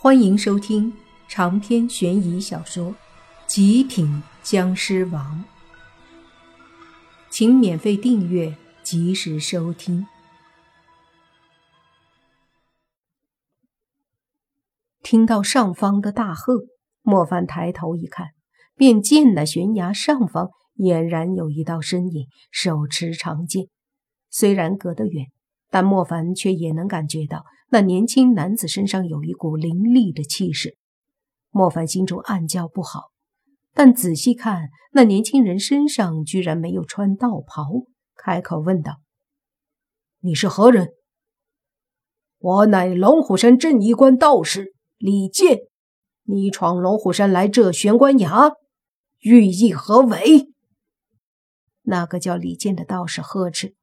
欢迎收听长篇悬疑小说《极品僵尸王》，请免费订阅，及时收听。听到上方的大喝，莫凡抬头一看，便见那悬崖上方俨然有一道身影，手持长剑。虽然隔得远，但莫凡却也能感觉到。那年轻男子身上有一股凌厉的气势，莫凡心中暗叫不好。但仔细看，那年轻人身上居然没有穿道袍，开口问道：“你是何人？”“我乃龙虎山镇医关道士李健，你闯龙虎山来这玄关崖，寓意何为？”那个叫李健的道士呵斥。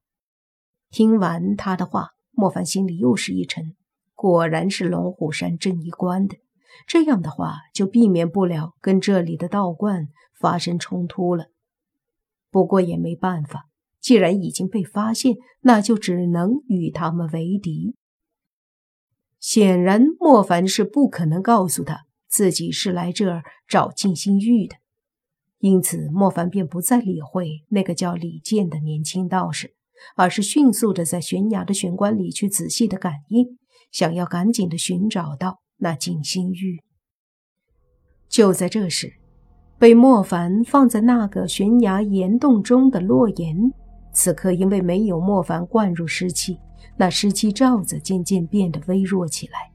听完他的话。莫凡心里又是一沉，果然是龙虎山镇一关的。这样的话，就避免不了跟这里的道观发生冲突了。不过也没办法，既然已经被发现，那就只能与他们为敌。显然，莫凡是不可能告诉他自己是来这儿找静心玉的，因此莫凡便不再理会那个叫李健的年轻道士。而是迅速的在悬崖的玄关里去仔细的感应，想要赶紧的寻找到那静心玉。就在这时，被莫凡放在那个悬崖岩洞中的洛言，此刻因为没有莫凡灌入湿气，那湿气罩子渐渐变得微弱起来。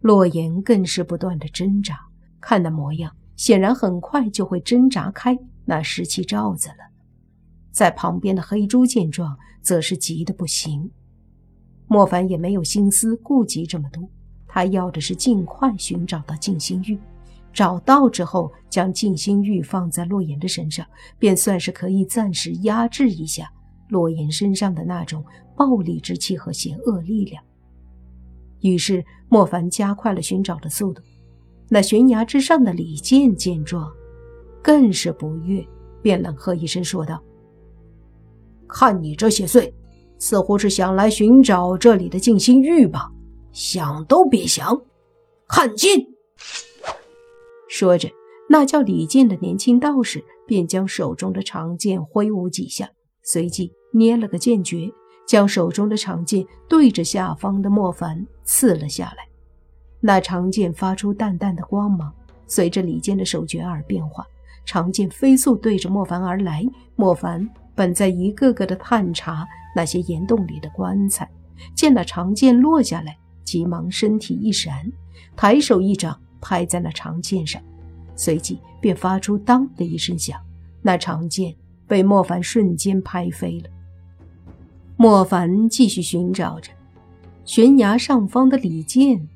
洛言更是不断的挣扎，看那模样，显然很快就会挣扎开那湿气罩子了。在旁边的黑猪见状，则是急得不行。莫凡也没有心思顾及这么多，他要的是尽快寻找到静心玉。找到之后，将静心玉放在洛言的身上，便算是可以暂时压制一下洛言身上的那种暴力之气和邪恶力量。于是，莫凡加快了寻找的速度。那悬崖之上的李健见状，更是不悦，便冷喝一声说道。看你这些岁，似乎是想来寻找这里的静心玉吧？想都别想，看剑！说着，那叫李健的年轻道士便将手中的长剑挥舞几下，随即捏了个剑诀，将手中的长剑对着下方的莫凡刺了下来。那长剑发出淡淡的光芒，随着李健的手诀而变化，长剑飞速对着莫凡而来。莫凡。本在一个个的探查那些岩洞里的棺材，见那长剑落下来，急忙身体一闪，抬手一掌拍在那长剑上，随即便发出“当”的一声响，那长剑被莫凡瞬间拍飞了。莫凡继续寻找着悬崖上方的李健，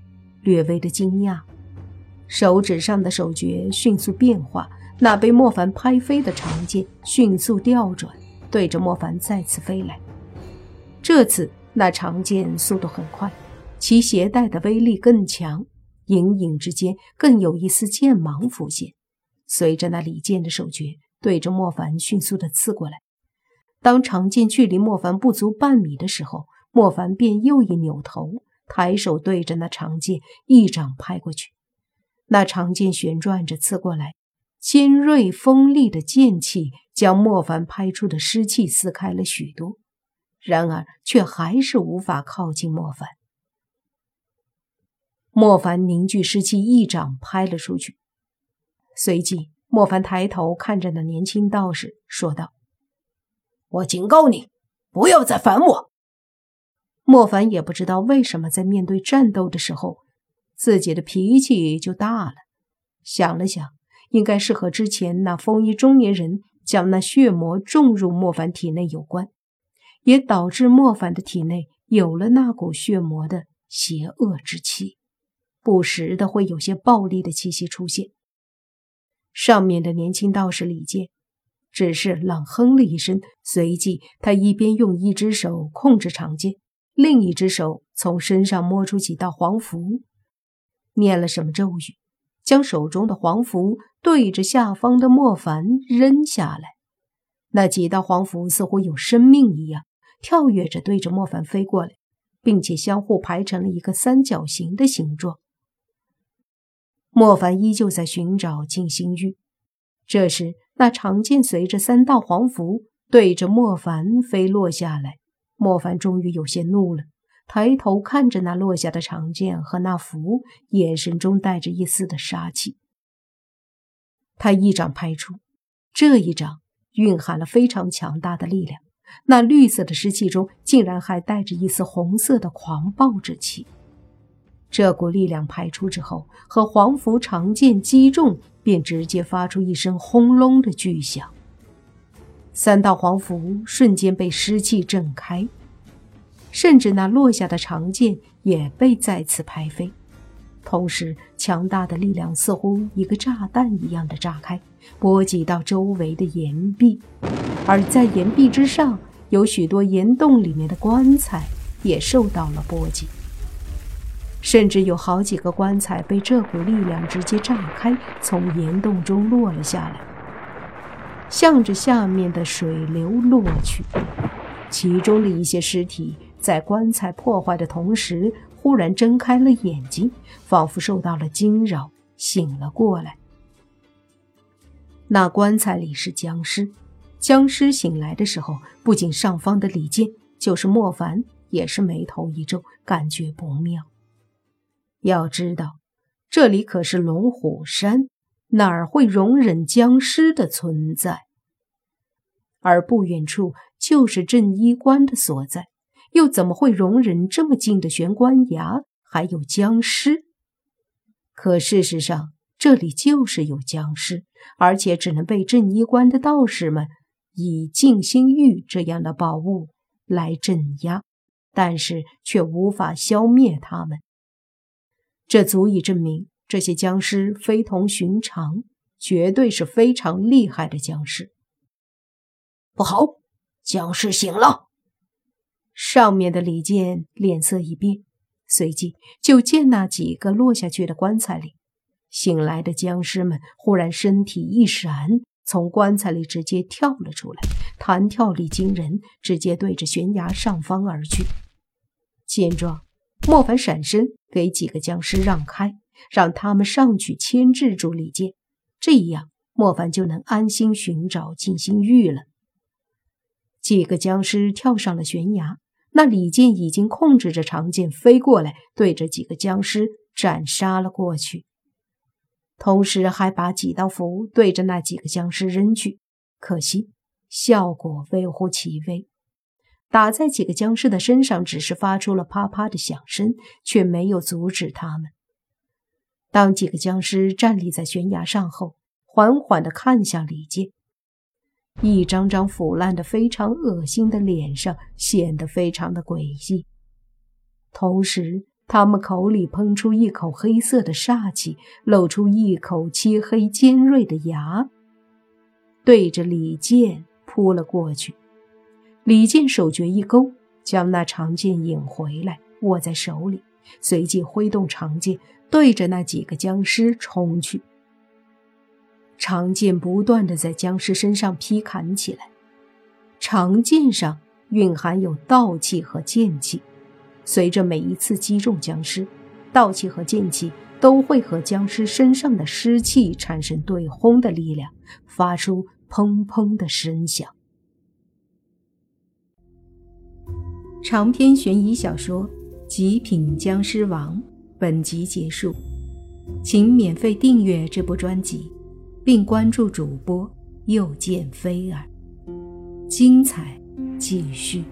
略微的惊讶，手指上的手诀迅速变化，那被莫凡拍飞的长剑迅速调转。对着莫凡再次飞来，这次那长剑速度很快，其携带的威力更强，隐隐之间更有一丝剑芒浮现。随着那李健的手诀对着莫凡迅速的刺过来，当长剑距离莫凡不足半米的时候，莫凡便又一扭头，抬手对着那长剑一掌拍过去。那长剑旋转着刺过来。尖锐锋利的剑气将莫凡拍出的湿气撕开了许多，然而却还是无法靠近莫凡。莫凡凝聚湿气，一掌拍了出去。随即，莫凡抬头看着那年轻道士，说道：“我警告你，不要再烦我。”莫凡也不知道为什么在面对战斗的时候，自己的脾气就大了。想了想。应该是和之前那风衣中年人将那血魔种入莫凡体内有关，也导致莫凡的体内有了那股血魔的邪恶之气，不时的会有些暴力的气息出现。上面的年轻道士李健只是冷哼了一声，随即他一边用一只手控制长剑，另一只手从身上摸出几道黄符，念了什么咒语。将手中的黄符对着下方的莫凡扔下来，那几道黄符似乎有生命一样，跳跃着对着莫凡飞过来，并且相互排成了一个三角形的形状，莫凡依旧在寻找静心玉。这时，那长剑随着三道黄符对着莫凡飞落下来。莫凡终于有些怒了，抬头看着那落下的长剑和那符，眼神中带着一丝的杀气。他一掌拍出，这一掌蕴含了非常强大的力量。那绿色的湿气中，竟然还带着一丝红色的狂暴之气。这股力量排出之后，和黄符长剑击中，便直接发出一声轰隆的巨响。三道黄符瞬间被湿气震开，甚至那落下的长剑也被再次拍飞。同时，强大的力量似乎一个炸弹一样的炸开，波及到周围的岩壁，而在岩壁之上，有许多岩洞里面的棺材也受到了波及。甚至有好几个棺材被这股力量直接炸开，从岩洞中落了下来，向着下面的水流落去。其中的一些尸体在棺材破坏的同时，忽然睁开了眼睛，仿佛受到了惊扰，醒了过来。那棺材里是僵尸，僵尸醒来的时候，不仅上方的李健，就是莫凡也是眉头一皱，感觉不妙。要知道，这里可是龙虎山，哪儿会容忍僵尸的存在？而不远处就是镇医官的所在，又怎么会容忍这么近的玄关崖还有僵尸？可事实上，这里就是有僵尸，而且只能被镇衣关的道士们以静心玉这样的宝物来镇压，但是却无法消灭他们。这足以证明这些僵尸非同寻常，绝对是非常厉害的僵尸。不好，僵尸醒了！上面的李健脸色一变，随即就见那几个落下去的棺材里，醒来的僵尸们忽然身体一闪，从棺材里直接跳了出来，弹跳力惊人，直接对着悬崖上方而去。见状。莫凡闪身，给几个僵尸让开，让他们上去牵制住李健，这样莫凡就能安心寻找静心玉了。几个僵尸跳上了悬崖，那李靖已经控制着长剑飞过来，对着几个僵尸斩杀了过去，同时还把几道符对着那几个僵尸扔去，可惜效果微乎其微。打在几个僵尸的身上，只是发出了啪啪的响声，却没有阻止他们。当几个僵尸站立在悬崖上后，缓缓地看向李靖，一张张腐烂的、非常恶心的脸上显得非常的诡异。同时，他们口里喷出一口黑色的煞气，露出一口漆黑尖锐的牙，对着李健扑了过去。李健手诀一勾，将那长剑引回来，握在手里，随即挥动长剑，对着那几个僵尸冲去。长剑不断的在僵尸身上劈砍起来，长剑上蕴含有道气和剑气，随着每一次击中僵尸，道气和剑气都会和僵尸身上的湿气产生对轰的力量，发出砰砰的声响。长篇悬疑小说《极品僵尸王》本集结束，请免费订阅这部专辑，并关注主播又见菲儿，精彩继续。